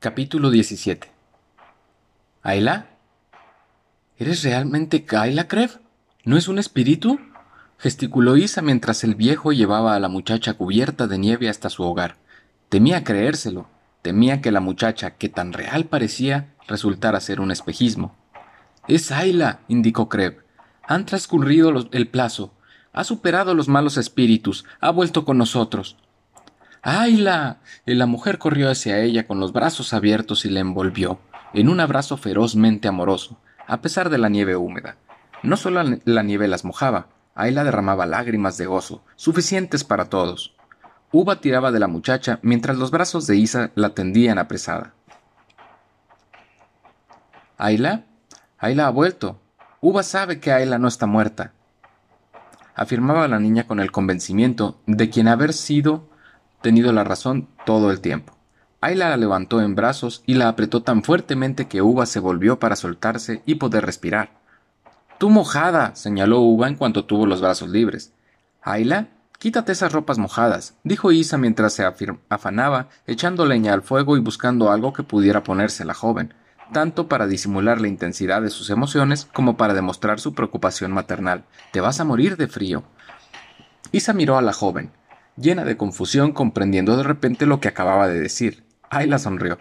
Capítulo 17 ¿Ayla? ¿Eres realmente Kayla, Krev? ¿No es un espíritu? gesticuló Isa mientras el viejo llevaba a la muchacha cubierta de nieve hasta su hogar. Temía creérselo, temía que la muchacha, que tan real parecía, resultara ser un espejismo. Es Ayla, indicó Krev. Han transcurrido el plazo. Ha superado los malos espíritus. Ha vuelto con nosotros. ¡Ayla! Y la mujer corrió hacia ella con los brazos abiertos y la envolvió, en un abrazo ferozmente amoroso, a pesar de la nieve húmeda. No solo la nieve las mojaba, Ayla derramaba lágrimas de gozo, suficientes para todos. Uva tiraba de la muchacha mientras los brazos de Isa la tendían apresada. ¿Ayla? Ayla ha vuelto. Uva sabe que Ayla no está muerta. Afirmaba la niña con el convencimiento de quien haber sido tenido la razón todo el tiempo. Ayla la levantó en brazos y la apretó tan fuertemente que Uva se volvió para soltarse y poder respirar. Tú mojada, señaló Uva en cuanto tuvo los brazos libres. Ayla, quítate esas ropas mojadas, dijo Isa mientras se afanaba, echando leña al fuego y buscando algo que pudiera ponerse la joven, tanto para disimular la intensidad de sus emociones como para demostrar su preocupación maternal. Te vas a morir de frío. Isa miró a la joven llena de confusión comprendiendo de repente lo que acababa de decir. Ayla sonrió.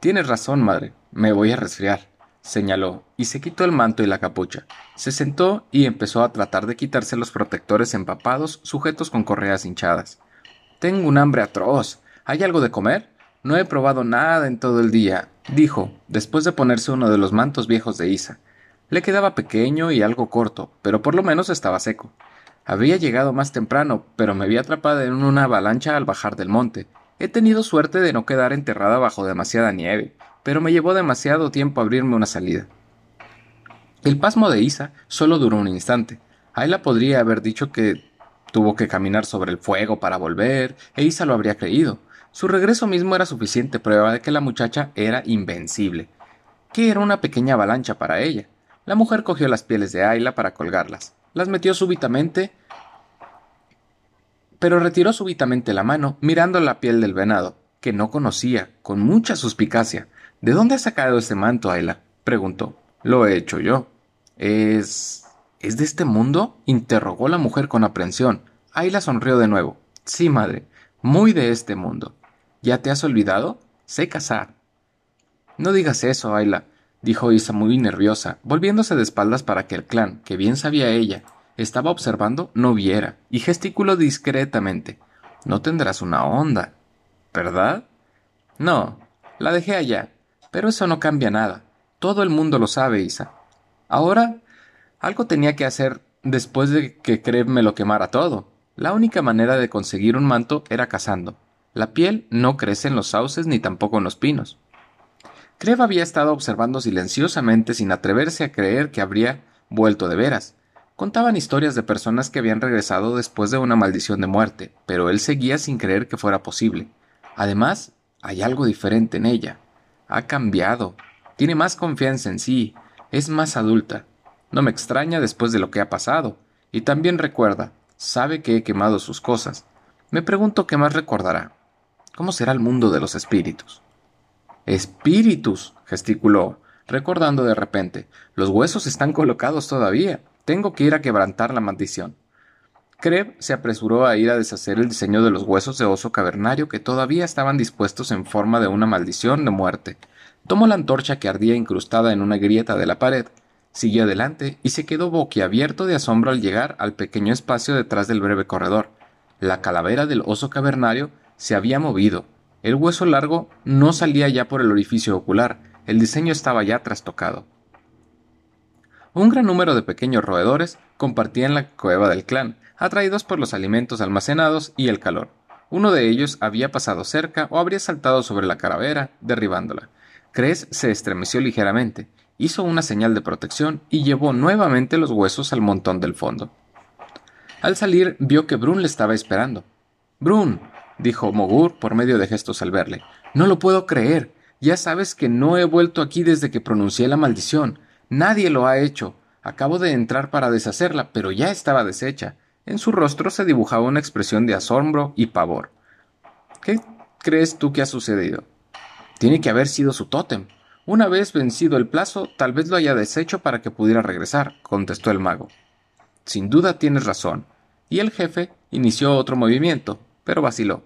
Tienes razón, madre. Me voy a resfriar, señaló, y se quitó el manto y la capucha. Se sentó y empezó a tratar de quitarse los protectores empapados sujetos con correas hinchadas. Tengo un hambre atroz. ¿Hay algo de comer? No he probado nada en todo el día, dijo, después de ponerse uno de los mantos viejos de Isa. Le quedaba pequeño y algo corto, pero por lo menos estaba seco. Había llegado más temprano, pero me vi atrapada en una avalancha al bajar del monte. He tenido suerte de no quedar enterrada bajo demasiada nieve, pero me llevó demasiado tiempo abrirme una salida. El pasmo de Isa solo duró un instante. Ayla podría haber dicho que tuvo que caminar sobre el fuego para volver, e Isa lo habría creído. Su regreso mismo era suficiente prueba de que la muchacha era invencible, que era una pequeña avalancha para ella. La mujer cogió las pieles de Ayla para colgarlas las metió súbitamente, pero retiró súbitamente la mano, mirando la piel del venado, que no conocía, con mucha suspicacia. ¿De dónde ha sacado ese manto, Ayla? preguntó. Lo he hecho yo. ¿Es. ¿Es de este mundo? interrogó la mujer con aprensión. Ayla sonrió de nuevo. Sí, madre, muy de este mundo. ¿Ya te has olvidado? Sé cazar. No digas eso, Ayla dijo Isa muy nerviosa, volviéndose de espaldas para que el clan, que bien sabía ella, estaba observando, no viera, y gesticuló discretamente. No tendrás una onda, ¿verdad? No, la dejé allá, pero eso no cambia nada. Todo el mundo lo sabe, Isa. Ahora, algo tenía que hacer después de que Kreb me lo quemara todo. La única manera de conseguir un manto era cazando. La piel no crece en los sauces ni tampoco en los pinos. Creve había estado observando silenciosamente sin atreverse a creer que habría vuelto de veras. Contaban historias de personas que habían regresado después de una maldición de muerte, pero él seguía sin creer que fuera posible. Además, hay algo diferente en ella. Ha cambiado. Tiene más confianza en sí. Es más adulta. No me extraña después de lo que ha pasado. Y también recuerda, sabe que he quemado sus cosas. Me pregunto qué más recordará. ¿Cómo será el mundo de los espíritus? Espíritus, gesticuló, recordando de repente. Los huesos están colocados todavía. Tengo que ir a quebrantar la maldición. Kreb se apresuró a ir a deshacer el diseño de los huesos de oso cavernario que todavía estaban dispuestos en forma de una maldición de muerte. Tomó la antorcha que ardía incrustada en una grieta de la pared, siguió adelante y se quedó boquiabierto de asombro al llegar al pequeño espacio detrás del breve corredor. La calavera del oso cavernario se había movido, el hueso largo no salía ya por el orificio ocular, el diseño estaba ya trastocado. Un gran número de pequeños roedores compartían la cueva del clan, atraídos por los alimentos almacenados y el calor. Uno de ellos había pasado cerca o habría saltado sobre la calavera, derribándola. Cres se estremeció ligeramente, hizo una señal de protección y llevó nuevamente los huesos al montón del fondo. Al salir vio que Brun le estaba esperando. Brun, dijo Mogur por medio de gestos al verle. No lo puedo creer. Ya sabes que no he vuelto aquí desde que pronuncié la maldición. Nadie lo ha hecho. Acabo de entrar para deshacerla, pero ya estaba deshecha. En su rostro se dibujaba una expresión de asombro y pavor. ¿Qué crees tú que ha sucedido? Tiene que haber sido su tótem. Una vez vencido el plazo, tal vez lo haya deshecho para que pudiera regresar, contestó el mago. Sin duda tienes razón. Y el jefe inició otro movimiento, pero vaciló.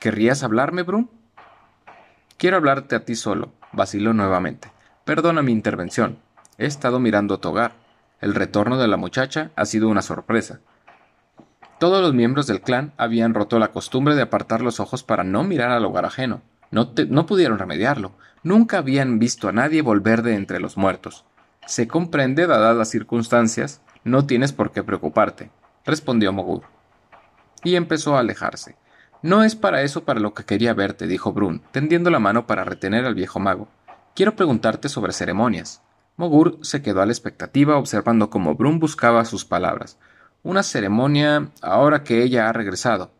¿Querrías hablarme, Brun? Quiero hablarte a ti solo, vaciló nuevamente. Perdona mi intervención. He estado mirando a tu hogar. El retorno de la muchacha ha sido una sorpresa. Todos los miembros del clan habían roto la costumbre de apartar los ojos para no mirar al hogar ajeno. No, no pudieron remediarlo. Nunca habían visto a nadie volver de entre los muertos. Se comprende, dadas las circunstancias, no tienes por qué preocuparte, respondió Mogur. Y empezó a alejarse. No es para eso para lo que quería verte, dijo Brun, tendiendo la mano para retener al viejo mago. Quiero preguntarte sobre ceremonias. Mogur se quedó a la expectativa observando cómo Brun buscaba sus palabras una ceremonia ahora que ella ha regresado.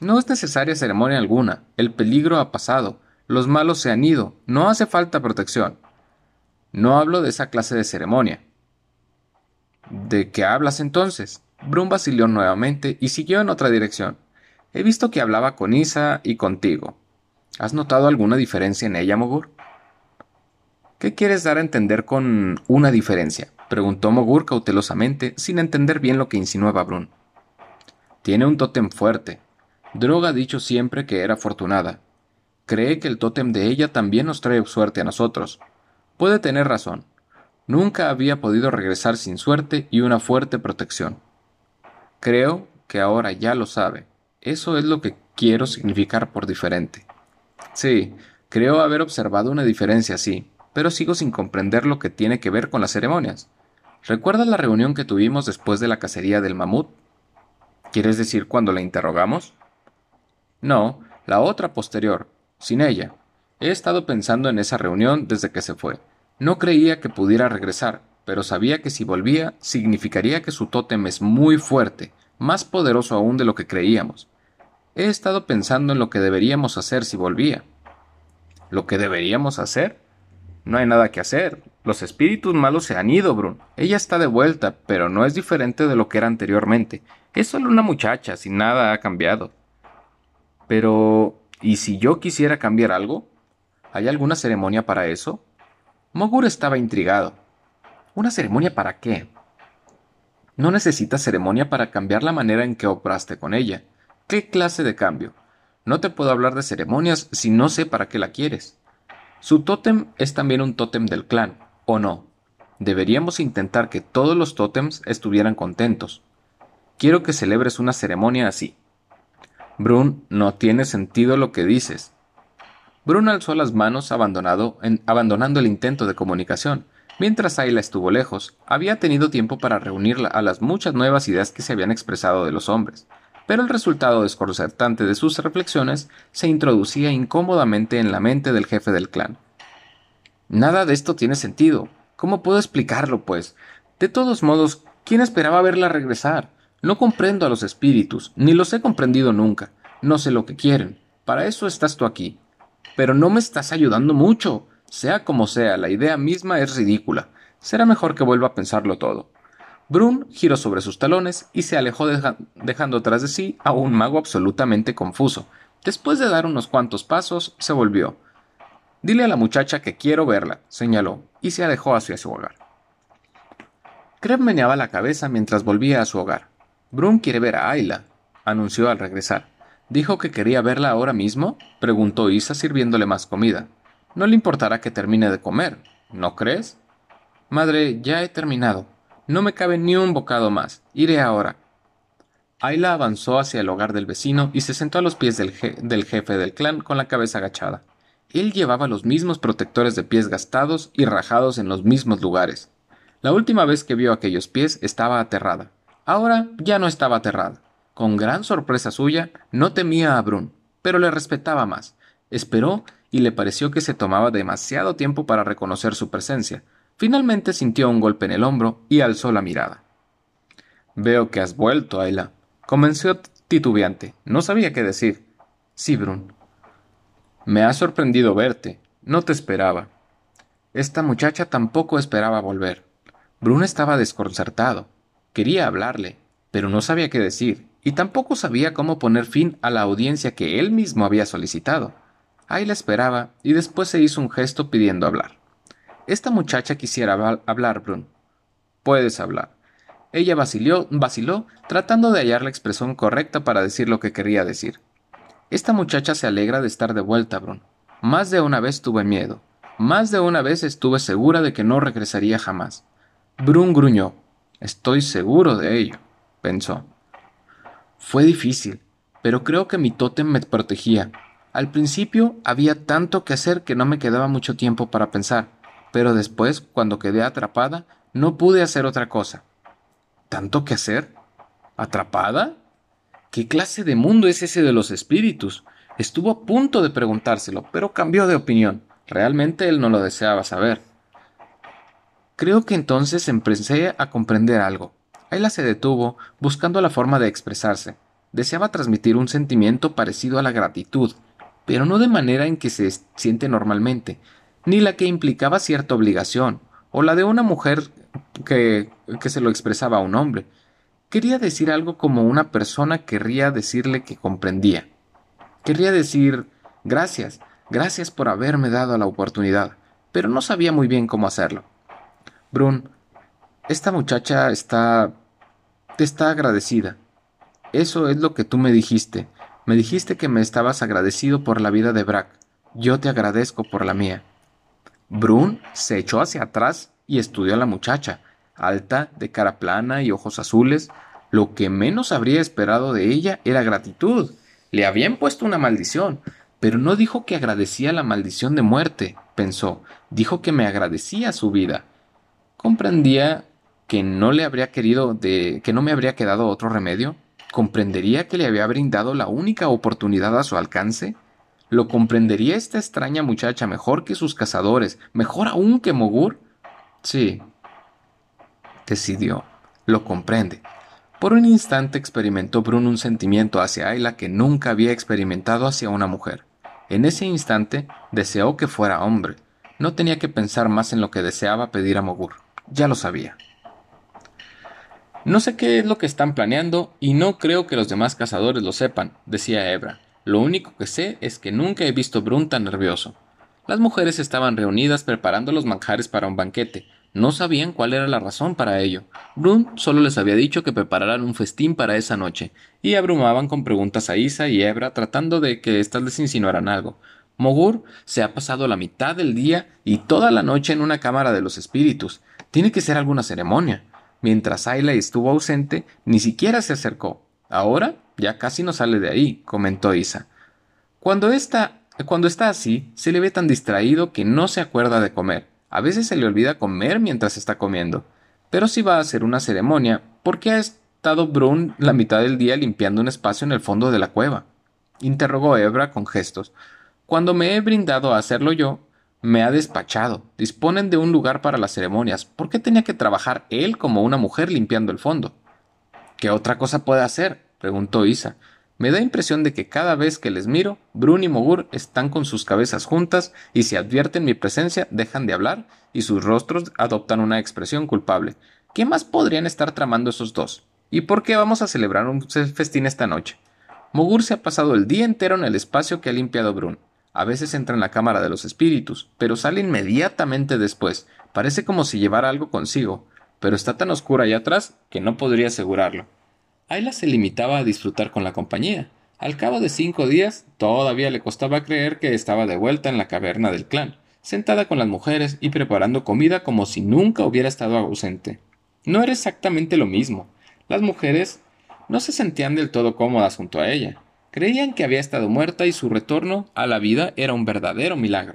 No es necesaria ceremonia alguna, el peligro ha pasado, los malos se han ido, no hace falta protección. No hablo de esa clase de ceremonia. ¿De qué hablas entonces? Brum vaciló nuevamente y siguió en otra dirección. He visto que hablaba con Isa y contigo. ¿Has notado alguna diferencia en ella, Mogur? ¿Qué quieres dar a entender con una diferencia? preguntó Mogur cautelosamente, sin entender bien lo que insinuaba Brun. Tiene un tótem fuerte. Droga ha dicho siempre que era afortunada. Cree que el tótem de ella también nos trae suerte a nosotros. Puede tener razón. Nunca había podido regresar sin suerte y una fuerte protección. Creo que ahora ya lo sabe. Eso es lo que quiero significar por diferente. Sí, creo haber observado una diferencia así, pero sigo sin comprender lo que tiene que ver con las ceremonias. ¿Recuerdas la reunión que tuvimos después de la cacería del mamut? ¿Quieres decir cuando la interrogamos? No, la otra posterior, sin ella. He estado pensando en esa reunión desde que se fue. No creía que pudiera regresar, pero sabía que si volvía significaría que su tótem es muy fuerte, más poderoso aún de lo que creíamos. He estado pensando en lo que deberíamos hacer si volvía. ¿Lo que deberíamos hacer? No hay nada que hacer. Los espíritus malos se han ido, Brun. Ella está de vuelta, pero no es diferente de lo que era anteriormente. Es solo una muchacha, sin nada ha cambiado. Pero... ¿Y si yo quisiera cambiar algo? ¿Hay alguna ceremonia para eso? Mogur estaba intrigado. ¿Una ceremonia para qué? No necesitas ceremonia para cambiar la manera en que obraste con ella. ¿Qué clase de cambio? No te puedo hablar de ceremonias si no sé para qué la quieres. Su tótem es también un tótem del clan, ¿o no? Deberíamos intentar que todos los tótems estuvieran contentos. Quiero que celebres una ceremonia así. Brun, no tiene sentido lo que dices. Brun alzó las manos abandonando el intento de comunicación. Mientras Ayla estuvo lejos, había tenido tiempo para reunir a las muchas nuevas ideas que se habían expresado de los hombres pero el resultado desconcertante de sus reflexiones se introducía incómodamente en la mente del jefe del clan. Nada de esto tiene sentido. ¿Cómo puedo explicarlo, pues? De todos modos, ¿quién esperaba verla regresar? No comprendo a los espíritus, ni los he comprendido nunca. No sé lo que quieren. Para eso estás tú aquí. Pero no me estás ayudando mucho. Sea como sea, la idea misma es ridícula. Será mejor que vuelva a pensarlo todo. Brun giró sobre sus talones y se alejó dejando tras de sí a un mago absolutamente confuso. Después de dar unos cuantos pasos, se volvió. Dile a la muchacha que quiero verla, señaló, y se alejó hacia su hogar. Kreb meneaba la cabeza mientras volvía a su hogar. Brun quiere ver a Ayla, anunció al regresar. ¿Dijo que quería verla ahora mismo? preguntó Isa sirviéndole más comida. No le importará que termine de comer, ¿no crees? Madre, ya he terminado, no me cabe ni un bocado más. Iré ahora. Ayla avanzó hacia el hogar del vecino y se sentó a los pies del, jefe del clan con la cabeza agachada. Él llevaba los mismos protectores de pies gastados y rajados en los mismos lugares. La última vez que vio aquellos pies estaba aterrada. Ahora ya no estaba aterrada. Con gran sorpresa suya, no temía a Brun, pero le respetaba más. Esperó y le pareció que se tomaba demasiado tiempo para reconocer su presencia, Finalmente sintió un golpe en el hombro y alzó la mirada. Veo que has vuelto, Ayla. Comenzó titubeante. No sabía qué decir. Sí, Brun. Me ha sorprendido verte. No te esperaba. Esta muchacha tampoco esperaba volver. Brun estaba desconcertado. Quería hablarle, pero no sabía qué decir, y tampoco sabía cómo poner fin a la audiencia que él mismo había solicitado. Ahí la esperaba y después se hizo un gesto pidiendo hablar. Esta muchacha quisiera hablar, Brun. Puedes hablar. Ella vaciló, vaciló, tratando de hallar la expresión correcta para decir lo que quería decir. Esta muchacha se alegra de estar de vuelta, Brun. Más de una vez tuve miedo. Más de una vez estuve segura de que no regresaría jamás. Brun gruñó. Estoy seguro de ello, pensó. Fue difícil, pero creo que mi tótem me protegía. Al principio había tanto que hacer que no me quedaba mucho tiempo para pensar, pero después, cuando quedé atrapada, no pude hacer otra cosa. ¿Tanto que hacer? ¿Atrapada? ¿Qué clase de mundo es ese de los espíritus? Estuvo a punto de preguntárselo, pero cambió de opinión. Realmente él no lo deseaba saber. Creo que entonces empecé a comprender algo. Ayla se detuvo, buscando la forma de expresarse. Deseaba transmitir un sentimiento parecido a la gratitud, pero no de manera en que se siente normalmente, ni la que implicaba cierta obligación, o la de una mujer que, que se lo expresaba a un hombre. Quería decir algo como una persona querría decirle que comprendía. Querría decir gracias, gracias por haberme dado la oportunidad, pero no sabía muy bien cómo hacerlo. Brun, esta muchacha está... te está agradecida. Eso es lo que tú me dijiste. Me dijiste que me estabas agradecido por la vida de Brack. Yo te agradezco por la mía. Brun se echó hacia atrás y estudió a la muchacha, alta, de cara plana y ojos azules. Lo que menos habría esperado de ella era gratitud. Le habían puesto una maldición, pero no dijo que agradecía la maldición de muerte, pensó, dijo que me agradecía su vida. Comprendía que no le habría querido de que no me habría quedado otro remedio. ¿Comprendería que le había brindado la única oportunidad a su alcance? ¿Lo comprendería esta extraña muchacha mejor que sus cazadores, mejor aún que Mogur? Sí. Decidió. Lo comprende. Por un instante experimentó Bruno un sentimiento hacia Ayla que nunca había experimentado hacia una mujer. En ese instante deseó que fuera hombre. No tenía que pensar más en lo que deseaba pedir a Mogur. Ya lo sabía. No sé qué es lo que están planeando y no creo que los demás cazadores lo sepan, decía Ebra. Lo único que sé es que nunca he visto Brun tan nervioso. Las mujeres estaban reunidas preparando los manjares para un banquete, no sabían cuál era la razón para ello. Brun solo les había dicho que prepararan un festín para esa noche, y abrumaban con preguntas a Isa y Ebra tratando de que éstas les insinuaran algo. Mogur se ha pasado la mitad del día y toda la noche en una cámara de los espíritus. Tiene que ser alguna ceremonia. Mientras Ayla estuvo ausente, ni siquiera se acercó. Ahora ya casi no sale de ahí, comentó Isa. Cuando está, cuando está así, se le ve tan distraído que no se acuerda de comer. A veces se le olvida comer mientras está comiendo. Pero si va a hacer una ceremonia, ¿por qué ha estado Brun la mitad del día limpiando un espacio en el fondo de la cueva? interrogó Ebra con gestos. Cuando me he brindado a hacerlo yo, me ha despachado. Disponen de un lugar para las ceremonias. ¿Por qué tenía que trabajar él como una mujer limpiando el fondo? ¿Qué otra cosa puede hacer? preguntó Isa. Me da impresión de que cada vez que les miro, Brun y Mogur están con sus cabezas juntas y si advierten mi presencia dejan de hablar y sus rostros adoptan una expresión culpable. ¿Qué más podrían estar tramando esos dos? ¿Y por qué vamos a celebrar un festín esta noche? Mogur se ha pasado el día entero en el espacio que ha limpiado Brun. A veces entra en la cámara de los espíritus, pero sale inmediatamente después. Parece como si llevara algo consigo, pero está tan oscura allá atrás que no podría asegurarlo. Ayla se limitaba a disfrutar con la compañía. Al cabo de cinco días, todavía le costaba creer que estaba de vuelta en la caverna del clan, sentada con las mujeres y preparando comida como si nunca hubiera estado ausente. No era exactamente lo mismo. Las mujeres no se sentían del todo cómodas junto a ella. Creían que había estado muerta y su retorno a la vida era un verdadero milagro.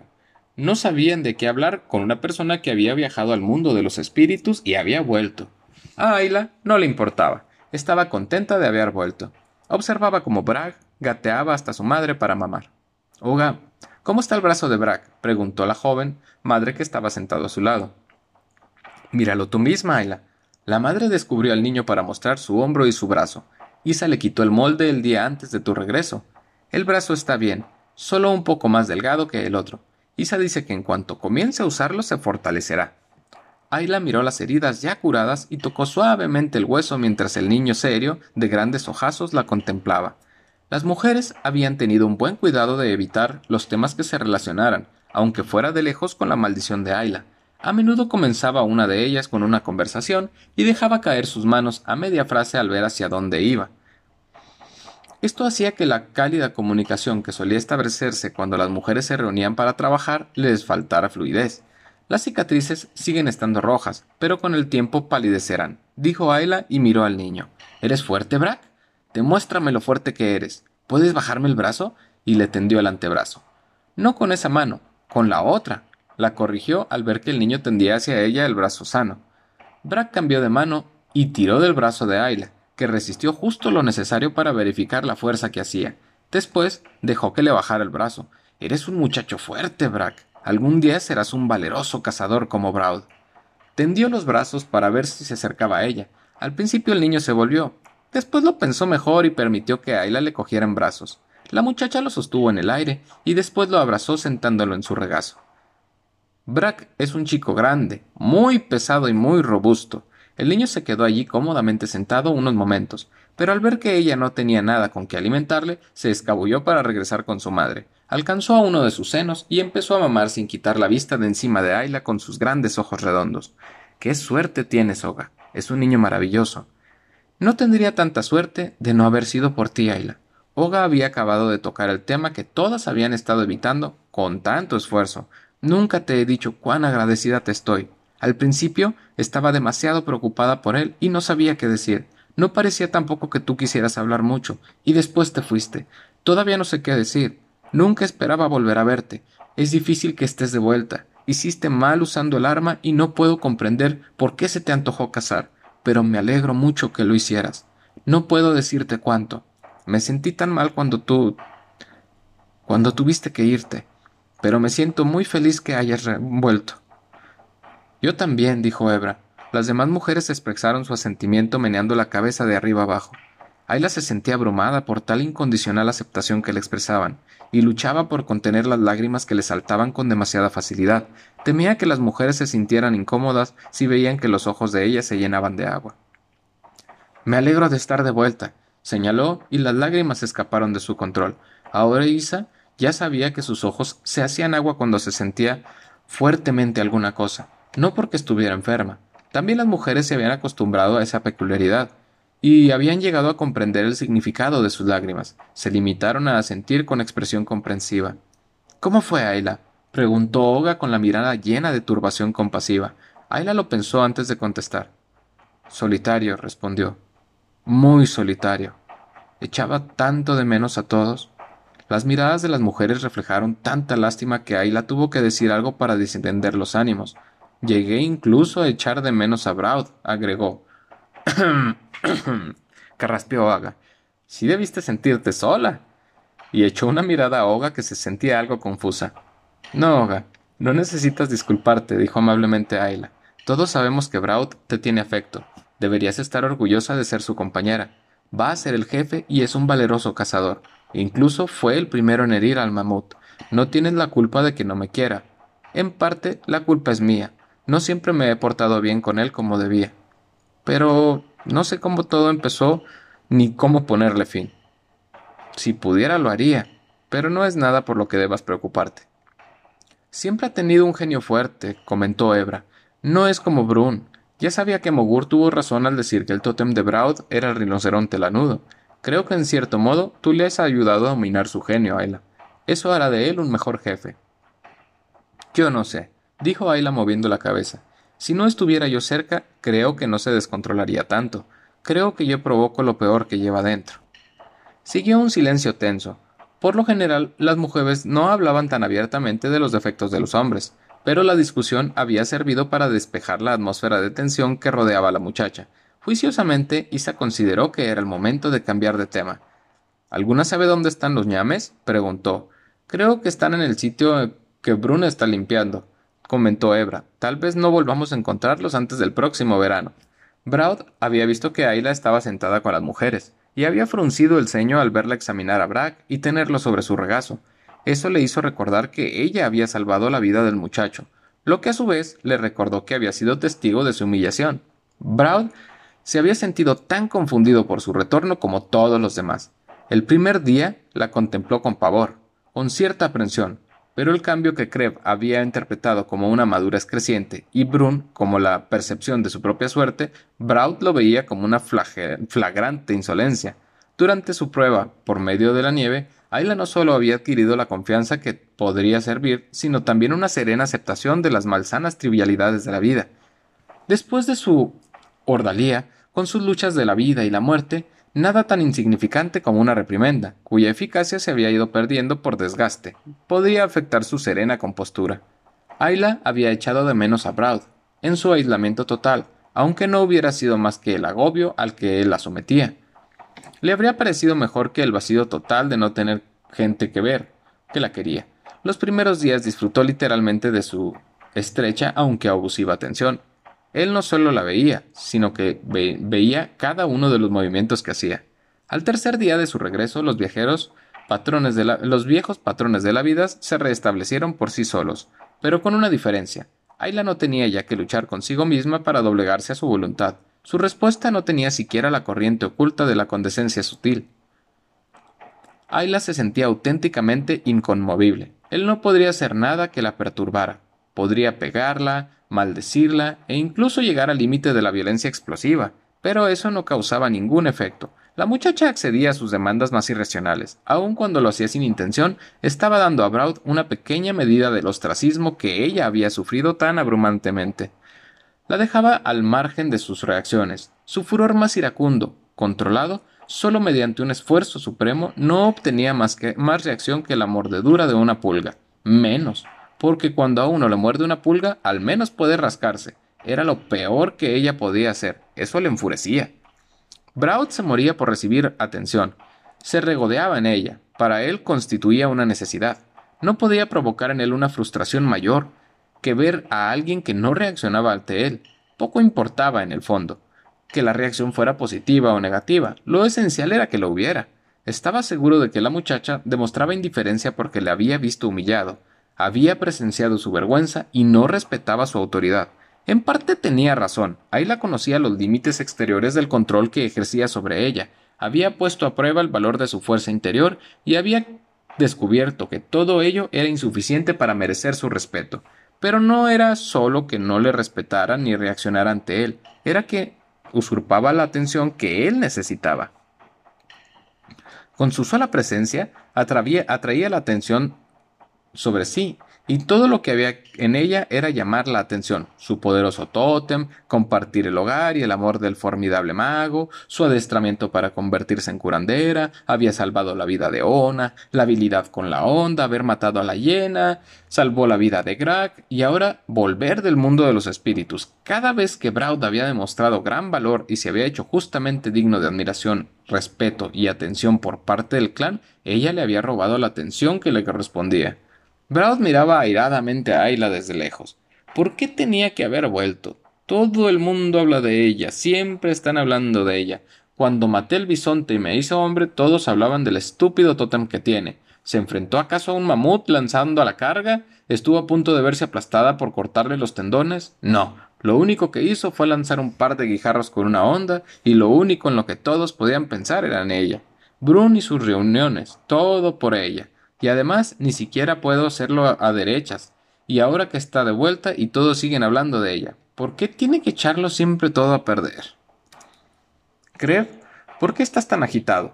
No sabían de qué hablar con una persona que había viajado al mundo de los espíritus y había vuelto. A Ayla no le importaba. Estaba contenta de haber vuelto. Observaba cómo Bragg gateaba hasta su madre para mamar. Uga, ¿cómo está el brazo de Bragg? preguntó la joven madre que estaba sentado a su lado. Míralo tú misma, Ayla. La madre descubrió al niño para mostrar su hombro y su brazo. Isa le quitó el molde el día antes de tu regreso. El brazo está bien, solo un poco más delgado que el otro. Isa dice que en cuanto comience a usarlo se fortalecerá. Ayla miró las heridas ya curadas y tocó suavemente el hueso mientras el niño serio, de grandes ojazos, la contemplaba. Las mujeres habían tenido un buen cuidado de evitar los temas que se relacionaran, aunque fuera de lejos con la maldición de Ayla. A menudo comenzaba una de ellas con una conversación y dejaba caer sus manos a media frase al ver hacia dónde iba. Esto hacía que la cálida comunicación que solía establecerse cuando las mujeres se reunían para trabajar les faltara fluidez. Las cicatrices siguen estando rojas, pero con el tiempo palidecerán, dijo Ayla y miró al niño. ¿Eres fuerte, Brack? Demuéstrame lo fuerte que eres. ¿Puedes bajarme el brazo? y le tendió el antebrazo. No con esa mano, con la otra, la corrigió al ver que el niño tendía hacia ella el brazo sano. Brack cambió de mano y tiró del brazo de Ayla, que resistió justo lo necesario para verificar la fuerza que hacía. Después dejó que le bajara el brazo. Eres un muchacho fuerte, Brack. Algún día serás un valeroso cazador como Braud. Tendió los brazos para ver si se acercaba a ella. Al principio el niño se volvió. Después lo pensó mejor y permitió que Ayla le cogiera en brazos. La muchacha lo sostuvo en el aire y después lo abrazó sentándolo en su regazo. Brack es un chico grande, muy pesado y muy robusto. El niño se quedó allí cómodamente sentado unos momentos, pero al ver que ella no tenía nada con que alimentarle, se escabulló para regresar con su madre. Alcanzó a uno de sus senos y empezó a mamar sin quitar la vista de encima de Ayla con sus grandes ojos redondos. ¡Qué suerte tienes, Oga! Es un niño maravilloso. No tendría tanta suerte de no haber sido por ti, Ayla. Oga había acabado de tocar el tema que todas habían estado evitando con tanto esfuerzo, Nunca te he dicho cuán agradecida te estoy. Al principio estaba demasiado preocupada por él y no sabía qué decir. No parecía tampoco que tú quisieras hablar mucho, y después te fuiste. Todavía no sé qué decir. Nunca esperaba volver a verte. Es difícil que estés de vuelta. Hiciste mal usando el arma y no puedo comprender por qué se te antojó casar, pero me alegro mucho que lo hicieras. No puedo decirte cuánto. Me sentí tan mal cuando tú. cuando tuviste que irte pero me siento muy feliz que hayas vuelto. Yo también, dijo Ebra. Las demás mujeres expresaron su asentimiento meneando la cabeza de arriba abajo. Ayla se sentía abrumada por tal incondicional aceptación que le expresaban, y luchaba por contener las lágrimas que le saltaban con demasiada facilidad. Temía que las mujeres se sintieran incómodas si veían que los ojos de ella se llenaban de agua. Me alegro de estar de vuelta, señaló, y las lágrimas escaparon de su control. Ahora Isa ya sabía que sus ojos se hacían agua cuando se sentía fuertemente alguna cosa, no porque estuviera enferma. También las mujeres se habían acostumbrado a esa peculiaridad y habían llegado a comprender el significado de sus lágrimas. Se limitaron a sentir con expresión comprensiva. ¿Cómo fue Ayla? preguntó Olga con la mirada llena de turbación compasiva. Ayla lo pensó antes de contestar. Solitario, respondió. Muy solitario. Echaba tanto de menos a todos. Las miradas de las mujeres reflejaron tanta lástima que Ayla tuvo que decir algo para desentender los ánimos. Llegué incluso a echar de menos a Braud, agregó. Carraspeó Aga. Sí debiste sentirte sola. Y echó una mirada a Oga que se sentía algo confusa. No, Oga, no necesitas disculparte, dijo amablemente Ayla. Todos sabemos que Braud te tiene afecto. Deberías estar orgullosa de ser su compañera. Va a ser el jefe y es un valeroso cazador. Incluso fue el primero en herir al mamut. No tienes la culpa de que no me quiera. En parte, la culpa es mía. No siempre me he portado bien con él como debía. Pero no sé cómo todo empezó ni cómo ponerle fin. Si pudiera lo haría, pero no es nada por lo que debas preocuparte. Siempre ha tenido un genio fuerte, comentó Ebra. No es como Brun. Ya sabía que Mogur tuvo razón al decir que el tótem de Braud era el rinoceronte lanudo. Creo que en cierto modo tú le has ayudado a dominar su genio, Ayla. Eso hará de él un mejor jefe. Yo no sé, dijo Ayla moviendo la cabeza. Si no estuviera yo cerca, creo que no se descontrolaría tanto. Creo que yo provoco lo peor que lleva dentro. Siguió un silencio tenso. Por lo general, las mujeres no hablaban tan abiertamente de los defectos de los hombres, pero la discusión había servido para despejar la atmósfera de tensión que rodeaba a la muchacha, Juiciosamente, Isa consideró que era el momento de cambiar de tema. ¿Alguna sabe dónde están los ñames? preguntó. Creo que están en el sitio que Bruna está limpiando, comentó Ebra. Tal vez no volvamos a encontrarlos antes del próximo verano. Braud había visto que Ayla estaba sentada con las mujeres, y había fruncido el ceño al verla examinar a Brack y tenerlo sobre su regazo. Eso le hizo recordar que ella había salvado la vida del muchacho, lo que a su vez le recordó que había sido testigo de su humillación. Braud se había sentido tan confundido por su retorno como todos los demás. El primer día la contempló con pavor, con cierta aprensión, pero el cambio que Kreb había interpretado como una madurez creciente y Brun como la percepción de su propia suerte, Braut lo veía como una flagrante insolencia. Durante su prueba, por medio de la nieve, Ayla no solo había adquirido la confianza que podría servir, sino también una serena aceptación de las malsanas trivialidades de la vida. Después de su ordalía, con sus luchas de la vida y la muerte, nada tan insignificante como una reprimenda, cuya eficacia se había ido perdiendo por desgaste, podía afectar su serena compostura. Ayla había echado de menos a Braud, en su aislamiento total, aunque no hubiera sido más que el agobio al que él la sometía. Le habría parecido mejor que el vacío total de no tener gente que ver, que la quería. Los primeros días disfrutó literalmente de su estrecha aunque abusiva atención, él no solo la veía, sino que veía cada uno de los movimientos que hacía. Al tercer día de su regreso, los viajeros, patrones de los viejos patrones de la vida se restablecieron por sí solos, pero con una diferencia. Ayla no tenía ya que luchar consigo misma para doblegarse a su voluntad. Su respuesta no tenía siquiera la corriente oculta de la condescencia sutil. Ayla se sentía auténticamente inconmovible. Él no podría hacer nada que la perturbara. Podría pegarla, maldecirla e incluso llegar al límite de la violencia explosiva, pero eso no causaba ningún efecto. La muchacha accedía a sus demandas más irracionales. Aun cuando lo hacía sin intención, estaba dando a Braud una pequeña medida del ostracismo que ella había sufrido tan abrumantemente. La dejaba al margen de sus reacciones. Su furor más iracundo, controlado, solo mediante un esfuerzo supremo, no obtenía más, que, más reacción que la mordedura de una pulga. Menos porque cuando a uno le muerde una pulga, al menos puede rascarse. Era lo peor que ella podía hacer. Eso le enfurecía. Braut se moría por recibir atención. Se regodeaba en ella. Para él constituía una necesidad. No podía provocar en él una frustración mayor que ver a alguien que no reaccionaba ante él. Poco importaba en el fondo. Que la reacción fuera positiva o negativa. Lo esencial era que lo hubiera. Estaba seguro de que la muchacha demostraba indiferencia porque le había visto humillado había presenciado su vergüenza y no respetaba su autoridad. En parte tenía razón, Ayla conocía los límites exteriores del control que ejercía sobre ella, había puesto a prueba el valor de su fuerza interior y había descubierto que todo ello era insuficiente para merecer su respeto. Pero no era solo que no le respetara ni reaccionara ante él, era que usurpaba la atención que él necesitaba. Con su sola presencia atraía la atención sobre sí, y todo lo que había en ella era llamar la atención, su poderoso tótem, compartir el hogar y el amor del formidable mago, su adestramiento para convertirse en curandera, había salvado la vida de Ona, la habilidad con la onda, haber matado a la hiena, salvó la vida de Grak, y ahora volver del mundo de los espíritus. Cada vez que Braud había demostrado gran valor y se había hecho justamente digno de admiración, respeto y atención por parte del clan, ella le había robado la atención que le correspondía. Braud miraba airadamente a Ayla desde lejos. ¿Por qué tenía que haber vuelto? Todo el mundo habla de ella, siempre están hablando de ella. Cuando maté el bisonte y me hice hombre, todos hablaban del estúpido tótem que tiene. ¿Se enfrentó acaso a un mamut lanzando a la carga? ¿Estuvo a punto de verse aplastada por cortarle los tendones? No. Lo único que hizo fue lanzar un par de guijarros con una onda, y lo único en lo que todos podían pensar era en ella. Brun y sus reuniones, todo por ella. Y además ni siquiera puedo hacerlo a, derechas. Y ahora que está de vuelta y todos siguen hablando de ella, ¿por qué tiene que echarlo siempre todo a perder? Creo, ¿por qué estás tan agitado?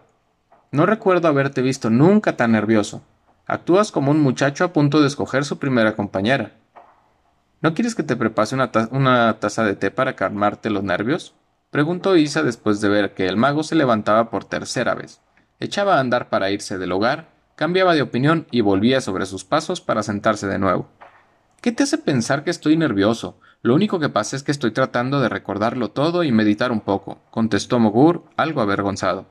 No recuerdo haberte visto nunca tan nervioso. Actúas como un muchacho a punto de escoger su primera compañera. ¿No quieres que te prepase una, taza de té para calmarte los nervios? preguntó Isa después de ver que el mago se levantaba por tercera vez. Echaba a andar para irse del hogar cambiaba de opinión y volvía sobre sus pasos para sentarse de nuevo. ¿Qué te hace pensar que estoy nervioso? Lo único que pasa es que estoy tratando de recordarlo todo y meditar un poco, contestó Mogur, algo avergonzado.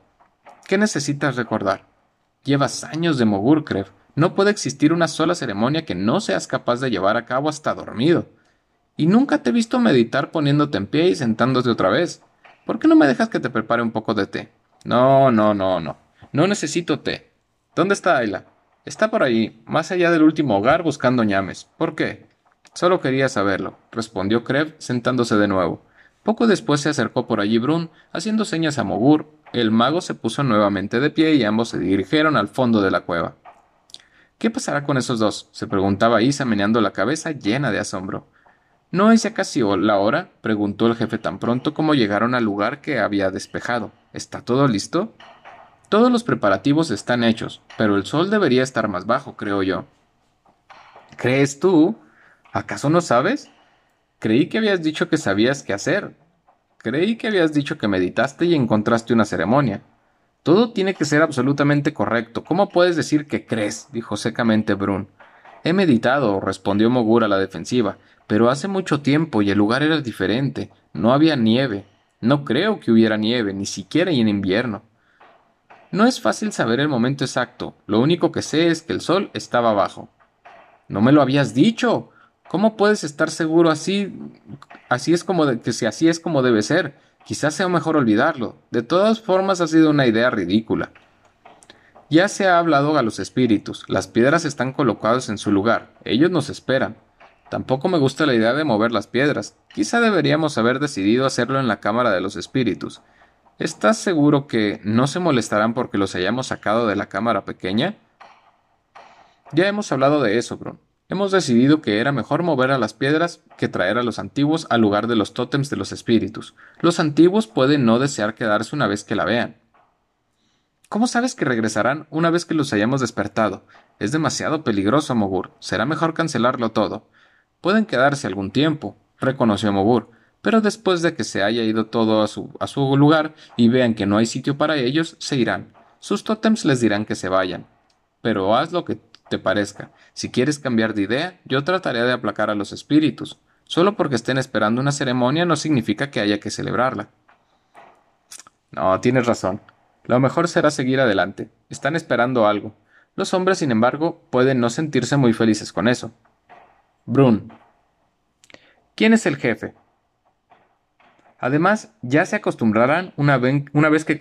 ¿Qué necesitas recordar? Llevas años de Mogur, Krev. No puede existir una sola ceremonia que no seas capaz de llevar a cabo hasta dormido. Y nunca te he visto meditar poniéndote en pie y sentándote otra vez. ¿Por qué no me dejas que te prepare un poco de té? No, no, no, no. No necesito té. ¿Dónde está Ayla? Está por ahí, más allá del último hogar, buscando ñames. ¿Por qué? Solo quería saberlo, respondió Krev, sentándose de nuevo. Poco después se acercó por allí Brun, haciendo señas a Mogur. El mago se puso nuevamente de pie y ambos se dirigieron al fondo de la cueva. ¿Qué pasará con esos dos? se preguntaba Isa meneando la cabeza llena de asombro. ¿No es ya casi la hora? preguntó el jefe tan pronto como llegaron al lugar que había despejado. ¿Está todo listo? Todos los preparativos están hechos, pero el sol debería estar más bajo, creo yo. ¿Crees tú? ¿Acaso no sabes? Creí que habías dicho que sabías qué hacer. Creí que habías dicho que meditaste y encontraste una ceremonia. Todo tiene que ser absolutamente correcto. ¿Cómo puedes decir que crees? dijo secamente Brun. He meditado, respondió Mogur a la defensiva, pero hace mucho tiempo y el lugar era diferente. No había nieve. No creo que hubiera nieve, ni siquiera en invierno. No es fácil saber el momento exacto. Lo único que sé es que el sol estaba abajo. No me lo habías dicho. ¿Cómo puedes estar seguro así? Así es como que si así es como debe ser. Quizás sea mejor olvidarlo. De todas formas ha sido una idea ridícula. Ya se ha hablado a los espíritus. Las piedras están colocadas en su lugar. Ellos nos esperan. Tampoco me gusta la idea de mover las piedras. Quizá deberíamos haber decidido hacerlo en la cámara de los espíritus. ¿Estás seguro que no se molestarán porque los hayamos sacado de la cámara pequeña? Ya hemos hablado de eso, Bron. Hemos decidido que era mejor mover a las piedras que traer a los antiguos al lugar de los tótems de los espíritus. Los antiguos pueden no desear quedarse una vez que la vean. ¿Cómo sabes que regresarán una vez que los hayamos despertado? Es demasiado peligroso, Mogur. Será mejor cancelarlo todo. Pueden quedarse algún tiempo, reconoció Mogur, pero después de que se haya ido todo a su, lugar y vean que no hay sitio para ellos, se irán. Sus tótems les dirán que se vayan. Pero haz lo que te parezca. Si quieres cambiar de idea, yo trataré de aplacar a los espíritus. Solo porque estén esperando una ceremonia no significa que haya que celebrarla. No, tienes razón. Lo mejor será seguir adelante. Están esperando algo. Los hombres, sin embargo, pueden no sentirse muy felices con eso. Brun. ¿Quién es el jefe? Además, ya se acostumbrarán una, vez que,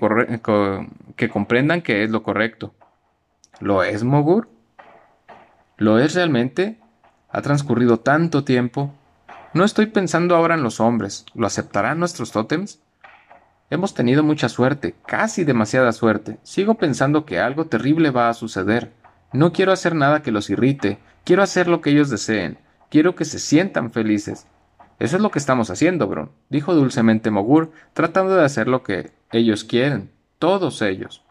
comprendan que es lo correcto. ¿Lo es, Mogur? ¿Lo es realmente? Ha transcurrido tanto tiempo. No estoy pensando ahora en los hombres. ¿Lo aceptarán nuestros tótems? Hemos tenido mucha suerte, casi demasiada suerte. Sigo pensando que algo terrible va a suceder. No quiero hacer nada que los irrite. Quiero hacer lo que ellos deseen. Quiero que se sientan felices. Eso es lo que estamos haciendo, Bron, dijo dulcemente Mogur, tratando de hacer lo que ellos quieren. Todos ellos.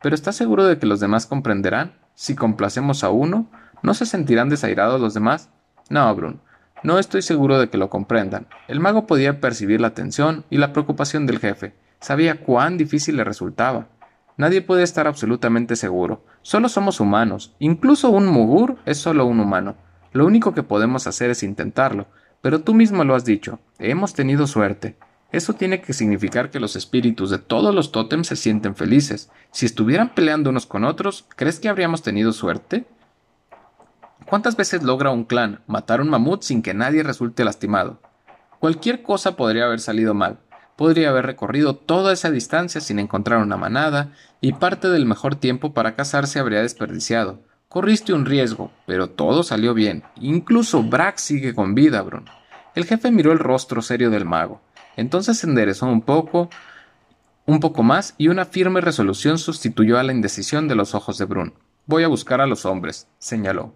¿Pero estás seguro de que los demás comprenderán? Si complacemos a uno, ¿no se sentirán desairados los demás? No, Brun, no estoy seguro de que lo comprendan. El mago podía percibir la tensión y la preocupación del jefe. Sabía cuán difícil le resultaba. Nadie puede estar absolutamente seguro. Solo somos humanos. Incluso un mugur es solo un humano. Lo único que podemos hacer es intentarlo. Pero tú mismo lo has dicho. Hemos tenido suerte. Eso tiene que significar que los espíritus de todos los tótems se sienten felices. Si estuvieran peleando unos con otros, ¿crees que habríamos tenido suerte? ¿Cuántas veces logra un clan matar un mamut sin que nadie resulte lastimado? Cualquier cosa podría haber salido mal. Podría haber recorrido toda esa distancia sin encontrar una manada, y parte del mejor tiempo para cazar habría desperdiciado. Corriste un riesgo, pero todo salió bien. Incluso Brack sigue con vida, Bron. El jefe miró el rostro serio del mago. Entonces se enderezó un poco, un poco más, y una firme resolución sustituyó a la indecisión de los ojos de Brun. Voy a buscar a los hombres, señaló.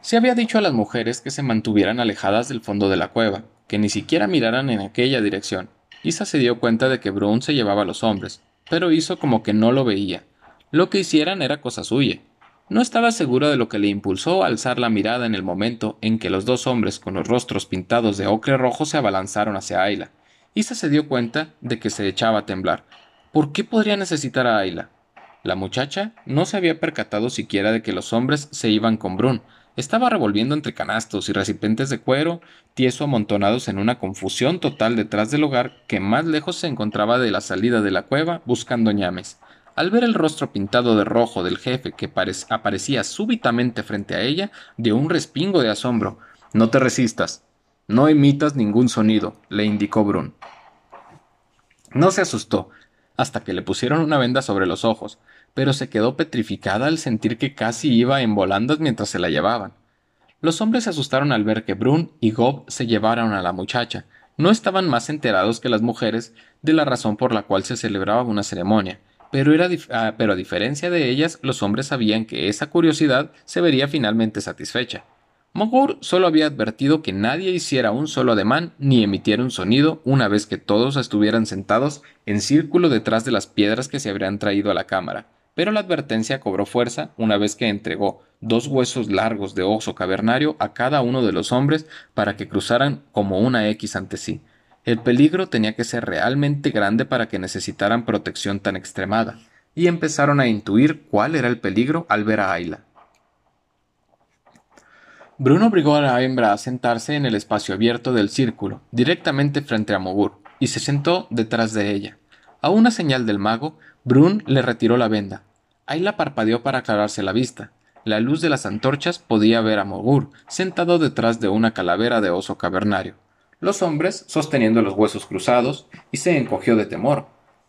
Se había dicho a las mujeres que se mantuvieran alejadas del fondo de la cueva, que ni siquiera miraran en aquella dirección. Isa se dio cuenta de que Brun se llevaba a los hombres, pero hizo como que no lo veía. Lo que hicieran era cosa suya. No estaba segura de lo que le impulsó a alzar la mirada en el momento en que los dos hombres con los rostros pintados de ocre rojo se abalanzaron hacia Ayla. Isa se dio cuenta de que se echaba a temblar. ¿Por qué podría necesitar a Ayla? La muchacha no se había percatado siquiera de que los hombres se iban con Brun. Estaba revolviendo entre canastos y recipientes de cuero, tieso amontonados en una confusión total detrás del hogar que más lejos se encontraba de la salida de la cueva buscando ñames. Al ver el rostro pintado de rojo del jefe que aparecía súbitamente frente a ella, dio un respingo de asombro. No te resistas. No emitas ningún sonido, le indicó Brun. No se asustó, hasta que le pusieron una venda sobre los ojos, pero se quedó petrificada al sentir que casi iba en volandas mientras se la llevaban. Los hombres se asustaron al ver que Brun y Gob se llevaron a la muchacha, no estaban más enterados que las mujeres de la razón por la cual se celebraba una ceremonia, pero, era ah, pero a diferencia de ellas, los hombres sabían que esa curiosidad se vería finalmente satisfecha. Mogur solo había advertido que nadie hiciera un solo ademán ni emitiera un sonido una vez que todos estuvieran sentados en círculo detrás de las piedras que se habrían traído a la cámara, pero la advertencia cobró fuerza una vez que entregó dos huesos largos de oso cavernario a cada uno de los hombres para que cruzaran como una X ante sí. El peligro tenía que ser realmente grande para que necesitaran protección tan extremada, y empezaron a intuir cuál era el peligro al ver a Ayla. Bruno obligó a la hembra a sentarse en el espacio abierto del círculo, directamente frente a Mogur, y se sentó detrás de ella. A una señal del mago, Brun le retiró la venda. Ayla parpadeó para aclararse la vista. La luz de las antorchas podía ver a Mogur, sentado detrás de una calavera de oso cavernario. Los hombres sosteniendo los huesos cruzados, y se encogió de temor,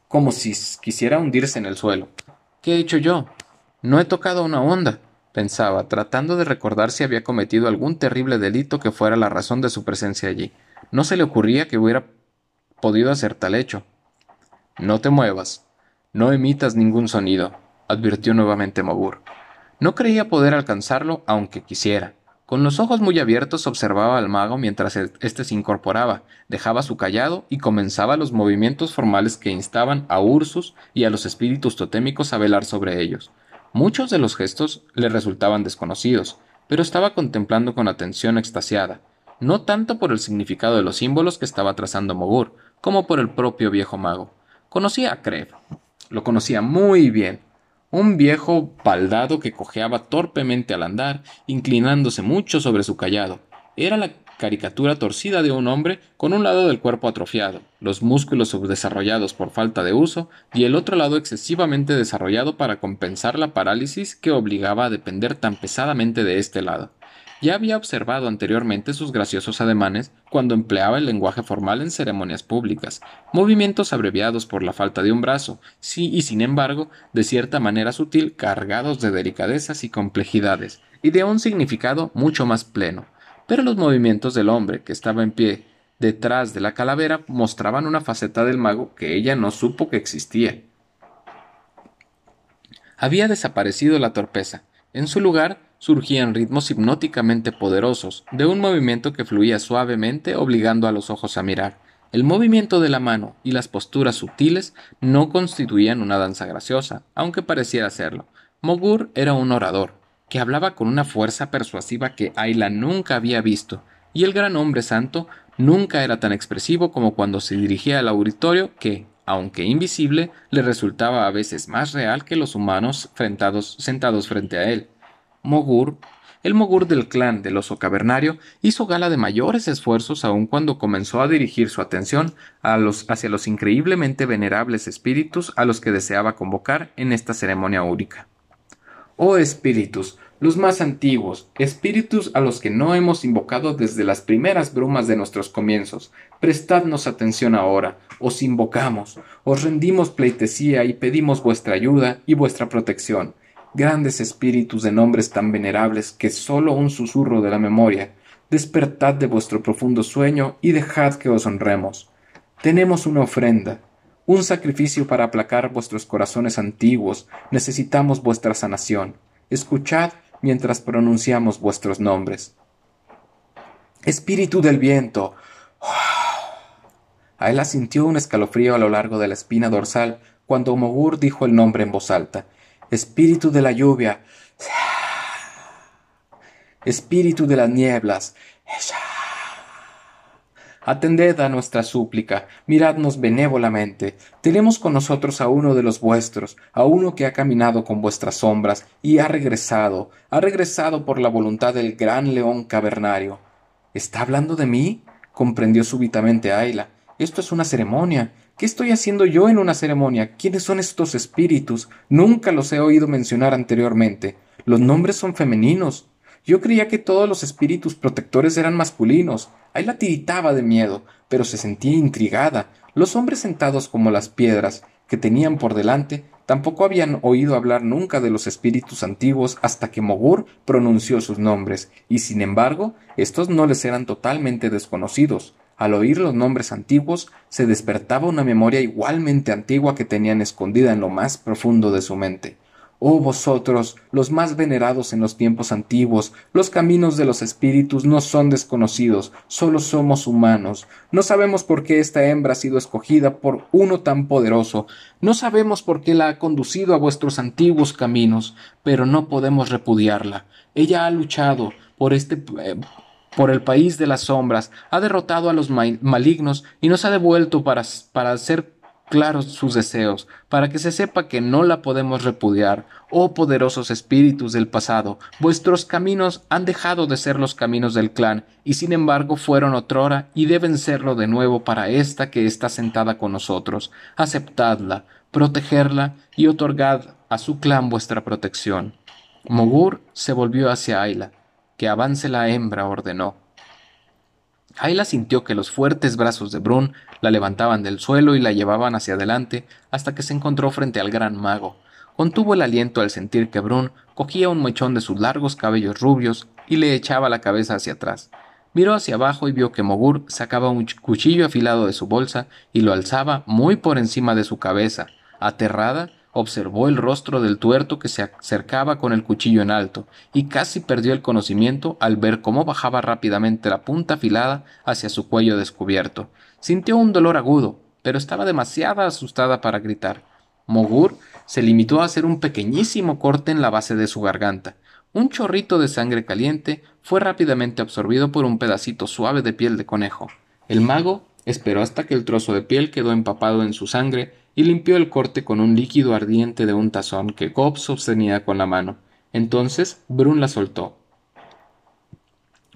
como si quisiera hundirse en el suelo. ¿Qué he hecho yo? No he tocado una onda pensaba, tratando de recordar si había cometido algún terrible delito que fuera la razón de su presencia allí. No se le ocurría que hubiera podido hacer tal hecho. No te muevas. No emitas ningún sonido, advirtió nuevamente Mogur. No creía poder alcanzarlo aunque quisiera. Con los ojos muy abiertos observaba al mago mientras éste se incorporaba, dejaba su callado y comenzaba los movimientos formales que instaban a Ursus y a los espíritus totémicos a velar sobre ellos. Muchos de los gestos le resultaban desconocidos, pero estaba contemplando con atención extasiada, no tanto por el significado de los símbolos que estaba trazando Mogur, como por el propio viejo mago. Conocía a Kreb. Lo conocía muy bien. Un viejo baldado que cojeaba torpemente al andar, inclinándose mucho sobre su callado. Era la caricatura torcida de un hombre con un lado del cuerpo atrofiado, los músculos subdesarrollados por falta de uso y el otro lado excesivamente desarrollado para compensar la parálisis que obligaba a depender tan pesadamente de este lado. Ya había observado anteriormente sus graciosos ademanes cuando empleaba el lenguaje formal en ceremonias públicas, movimientos abreviados por la falta de un brazo, sí y sin embargo, de cierta manera sutil, cargados de delicadezas y complejidades, y de un significado mucho más pleno, pero los movimientos del hombre que estaba en pie detrás de la calavera mostraban una faceta del mago que ella no supo que existía. Había desaparecido la torpeza. En su lugar surgían ritmos hipnóticamente poderosos, de un movimiento que fluía suavemente obligando a los ojos a mirar. El movimiento de la mano y las posturas sutiles no constituían una danza graciosa, aunque pareciera serlo. Mogur era un orador, que hablaba con una fuerza persuasiva que Ayla nunca había visto, y el gran hombre santo nunca era tan expresivo como cuando se dirigía al auditorio que, aunque invisible, le resultaba a veces más real que los humanos sentados frente a él. Mogur, el Mogur del clan del oso cavernario, hizo gala de mayores esfuerzos aun cuando comenzó a dirigir su atención hacia los increíblemente venerables espíritus a los que deseaba convocar en esta ceremonia única. Oh espíritus, los más antiguos, espíritus a los que no hemos invocado desde las primeras brumas de nuestros comienzos, prestadnos atención ahora, os invocamos, os rendimos pleitesía y pedimos vuestra ayuda y vuestra protección. Grandes espíritus de nombres tan venerables que sólo un susurro de la memoria, despertad de vuestro profundo sueño y dejad que os honremos. Tenemos una ofrenda, un sacrificio para aplacar vuestros corazones antiguos, necesitamos vuestra sanación. Escuchad mientras pronunciamos vuestros nombres. Espíritu del viento. Aela sintió un escalofrío a lo largo de la espina dorsal cuando Mogur dijo el nombre en voz alta. Espíritu de la lluvia. Espíritu de las nieblas. Atended a nuestra súplica, miradnos benévolamente. Tenemos con nosotros a uno de los vuestros, a uno que ha caminado con vuestras sombras y ha regresado, ha regresado por la voluntad del gran león cavernario. ¿Está hablando de mí? comprendió súbitamente Ayla. Esto es una ceremonia. ¿Qué estoy haciendo yo en una ceremonia? ¿Quiénes son estos espíritus? Nunca los he oído mencionar anteriormente. Los nombres son femeninos. Yo creía que todos los espíritus protectores eran masculinos. Ayla tiritaba de miedo, pero se sentía intrigada. Los hombres sentados como las piedras que tenían por delante tampoco habían oído hablar nunca de los espíritus antiguos hasta que Mogur pronunció sus nombres, y sin embargo, estos no les eran totalmente desconocidos. Al oír los nombres antiguos, se despertaba una memoria igualmente antigua que tenían escondida en lo más profundo de su mente. Oh vosotros, los más venerados en los tiempos antiguos, los caminos de los espíritus no son desconocidos, solo somos humanos. No sabemos por qué esta hembra ha sido escogida por uno tan poderoso, no sabemos por qué la ha conducido a vuestros antiguos caminos, pero no podemos repudiarla. Ella ha luchado por este eh, por el país de las sombras, ha derrotado a los malignos y nos ha devuelto para, para hacer claros sus deseos, para que se sepa que no la podemos repudiar. Oh poderosos espíritus del pasado, vuestros caminos han dejado de ser los caminos del clan, y sin embargo fueron otrora y deben serlo de nuevo para esta que está sentada con nosotros. Aceptadla, protegerla y otorgad a su clan vuestra protección. Mogur se volvió hacia Ayla. Que avance la hembra, ordenó. Ayla sintió que los fuertes brazos de Brun la levantaban del suelo y la llevaban hacia adelante hasta que se encontró frente al gran mago. Contuvo el aliento al sentir que Brun cogía un mechón de sus largos cabellos rubios y le echaba la cabeza hacia atrás. Miró hacia abajo y vio que Mogur sacaba un cuchillo afilado de su bolsa y lo alzaba muy por encima de su cabeza. Aterrada, observó el rostro del tuerto que se acercaba con el cuchillo en alto, y casi perdió el conocimiento al ver cómo bajaba rápidamente la punta afilada hacia su cuello descubierto. Sintió un dolor agudo, pero estaba demasiado asustada para gritar. Mogur se limitó a hacer un pequeñísimo corte en la base de su garganta. Un chorrito de sangre caliente fue rápidamente absorbido por un pedacito suave de piel de conejo. El mago esperó hasta que el trozo de piel quedó empapado en su sangre y limpió el corte con un líquido ardiente de un tazón que Cobb sostenía con la mano. Entonces Brun la soltó.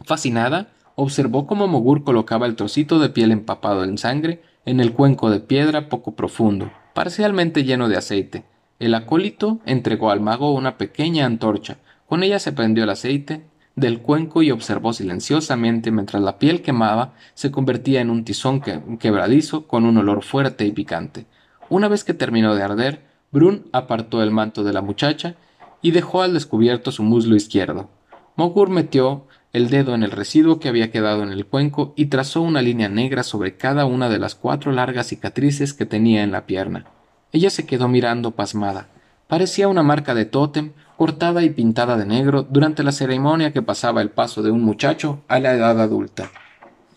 Fascinada, observó cómo Mogur colocaba el trocito de piel empapado en sangre en el cuenco de piedra poco profundo, parcialmente lleno de aceite. El acólito entregó al mago una pequeña antorcha. Con ella se prendió el aceite del cuenco y observó silenciosamente mientras la piel quemaba se convertía en un tizón quebradizo con un olor fuerte y picante. Una vez que terminó de arder, Brun apartó el manto de la muchacha y dejó al descubierto su muslo izquierdo. Mogur metió el dedo en el residuo que había quedado en el cuenco y trazó una línea negra sobre cada una de las cuatro largas cicatrices que tenía en la pierna. Ella se quedó mirando pasmada. Parecía una marca de tótem cortada y pintada de negro durante la ceremonia que pasaba el paso de un muchacho a la edad adulta.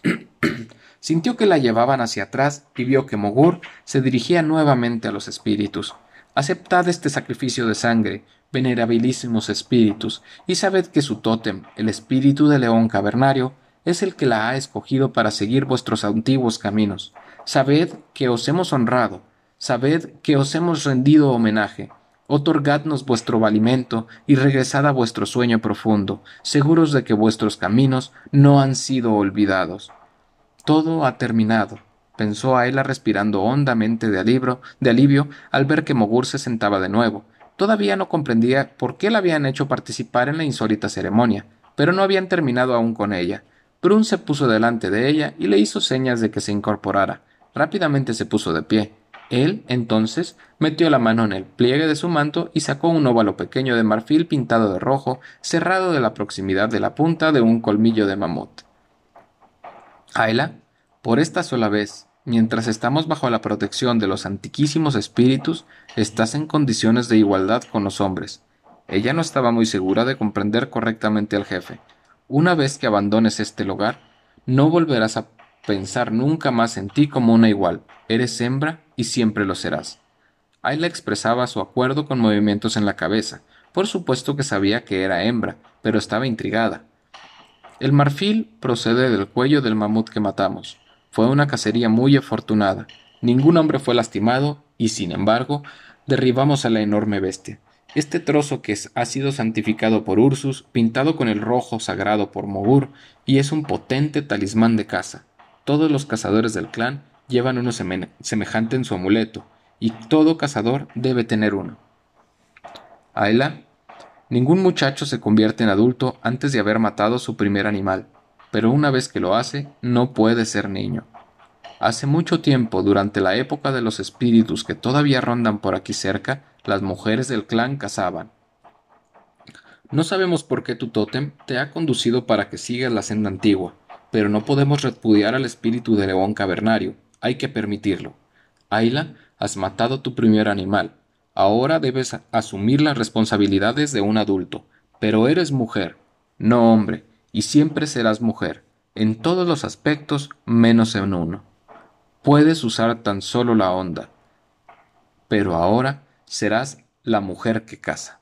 Sintió que la llevaban hacia atrás y vio que Mogur se dirigía nuevamente a los espíritus. Aceptad este sacrificio de sangre, venerabilísimos espíritus, y sabed que su tótem, el espíritu de león cavernario, es el que la ha escogido para seguir vuestros antiguos caminos. Sabed que os hemos honrado, sabed que os hemos rendido homenaje. Otorgadnos vuestro valimento y regresad a vuestro sueño profundo, seguros de que vuestros caminos no han sido olvidados. Todo ha terminado, pensó Ayla respirando hondamente de alivio, de alivio al ver que Mogur se sentaba de nuevo. Todavía no comprendía por qué la habían hecho participar en la insólita ceremonia, pero no habían terminado aún con ella. Brun se puso delante de ella y le hizo señas de que se incorporara. Rápidamente se puso de pie. Él, entonces, metió la mano en el pliegue de su manto y sacó un óvalo pequeño de marfil pintado de rojo, cerrado de la proximidad de la punta de un colmillo de mamut. Ayla, por esta sola vez, mientras estamos bajo la protección de los antiquísimos espíritus, estás en condiciones de igualdad con los hombres. Ella no estaba muy segura de comprender correctamente al jefe. Una vez que abandones este lugar, no volverás a pensar nunca más en ti como una igual. Eres hembra y siempre lo serás. Ayla expresaba su acuerdo con movimientos en la cabeza. Por supuesto que sabía que era hembra, pero estaba intrigada. El marfil procede del cuello del mamut que matamos. Fue una cacería muy afortunada. Ningún hombre fue lastimado y, sin embargo, derribamos a la enorme bestia. Este trozo que ha sido santificado por Ursus, pintado con el rojo sagrado por Mogur, y es un potente talismán de caza. Todos los cazadores del clan llevan uno semejante en su amuleto, y todo cazador debe tener uno. Ayla Ningún muchacho se convierte en adulto antes de haber matado su primer animal, pero una vez que lo hace, no puede ser niño. Hace mucho tiempo, durante la época de los espíritus que todavía rondan por aquí cerca, las mujeres del clan cazaban. No sabemos por qué tu tótem te ha conducido para que sigas la senda antigua, Pero no podemos repudiar al espíritu de león cavernario. Hay que permitirlo. Ayla, has matado tu primer animal. Ahora debes asumir las responsabilidades de un adulto. Pero eres mujer, no hombre, y siempre serás mujer, en todos los aspectos menos en uno. Puedes usar tan solo la onda, pero ahora serás la mujer que caza.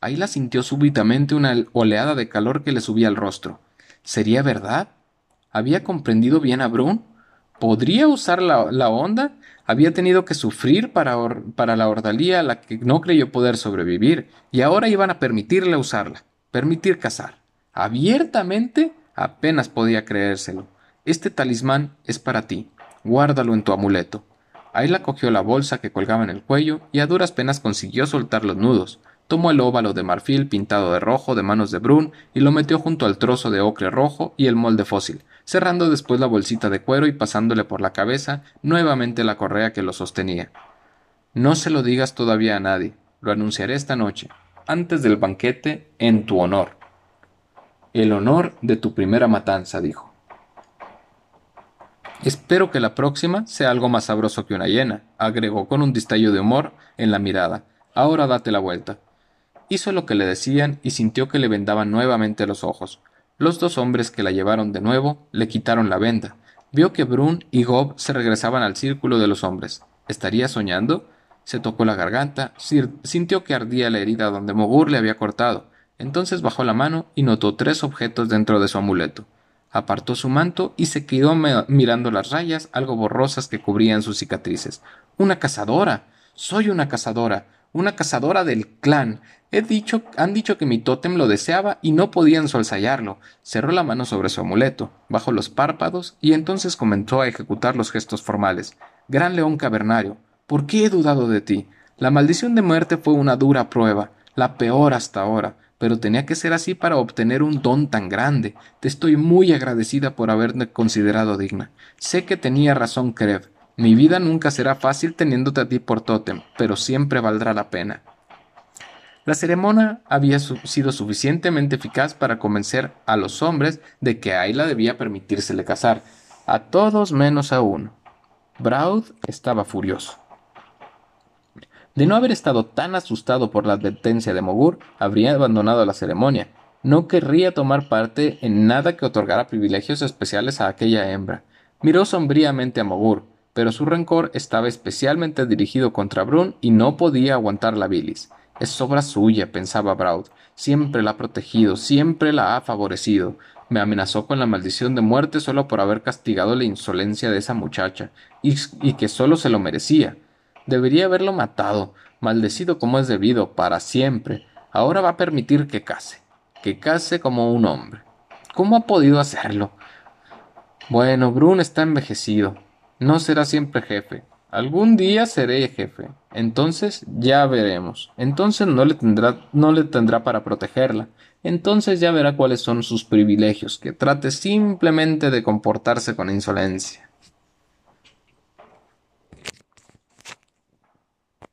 Ayla sintió súbitamente una oleada de calor que le subía al rostro. ¿Sería verdad? ¿Había comprendido bien a Brun? ¿Podría usar la, onda? Había tenido que sufrir para, la ordalía a la que no creyó poder sobrevivir, y ahora iban a permitirle usarla, permitir cazar. Abiertamente apenas podía creérselo. Este talismán es para ti. Guárdalo en tu amuleto. Ayla cogió la bolsa que colgaba en el cuello y a duras penas consiguió soltar los nudos. Tomó el óvalo de marfil pintado de rojo de manos de Brun y lo metió junto al trozo de ocre rojo y el molde fósil, cerrando después la bolsita de cuero y pasándole por la cabeza nuevamente la correa que lo sostenía. No se lo digas todavía a nadie, lo anunciaré esta noche, antes del banquete, en tu honor. El honor de tu primera matanza, dijo. Espero que la próxima sea algo más sabroso que una hiena, agregó con un distallo de humor en la mirada. Ahora date la vuelta. Hizo lo que le decían y sintió que le vendaban nuevamente los ojos. Los dos hombres que la llevaron de nuevo le quitaron la venda. Vio que Brun y Gob se regresaban al círculo de los hombres. ¿Estaría soñando? Se tocó la garganta, sintió que ardía la herida donde Mogur le había cortado. Entonces bajó la mano y notó tres objetos dentro de su amuleto. Apartó su manto y se quedó mirando las rayas algo borrosas que cubrían sus cicatrices. ¡Una cazadora! Soy una cazadora una cazadora del clan. He dicho, han dicho que mi tótem lo deseaba y no podían solsallarlo. Cerró la mano sobre su amuleto, bajó los párpados y entonces comenzó a ejecutar los gestos formales. Gran león cavernario, ¿por qué he dudado de ti? La maldición de muerte fue una dura prueba, la peor hasta ahora, pero tenía que ser así para obtener un don tan grande. Te estoy muy agradecida por haberme considerado digna. Sé que tenía razón Krev. Mi vida nunca será fácil teniéndote a ti por tótem, pero siempre valdrá la pena. La ceremonia había sido suficientemente eficaz para convencer a los hombres de que Ayla debía permitírsele casar, a todos menos a uno. Braud estaba furioso. De no haber estado tan asustado por la advertencia de Mogur, habría abandonado la ceremonia. No querría tomar parte en nada que otorgara privilegios especiales a aquella hembra. Miró sombríamente a Mogur, pero su rencor estaba especialmente dirigido contra Brun y no podía aguantar la bilis. Es obra suya, pensaba Braud. Siempre la ha protegido, siempre la ha favorecido. Me amenazó con la maldición de muerte solo por haber castigado la insolencia de esa muchacha, y, y que solo se lo merecía. Debería haberlo matado, maldecido como es debido, para siempre. Ahora va a permitir que case, que case como un hombre. ¿Cómo ha podido hacerlo? Bueno, Brun está envejecido, no será siempre jefe. Algún día seré jefe. Entonces ya veremos. Entonces no le tendrá, no le tendrá para protegerla. Entonces ya verá cuáles son sus privilegios, que trate simplemente de comportarse con insolencia.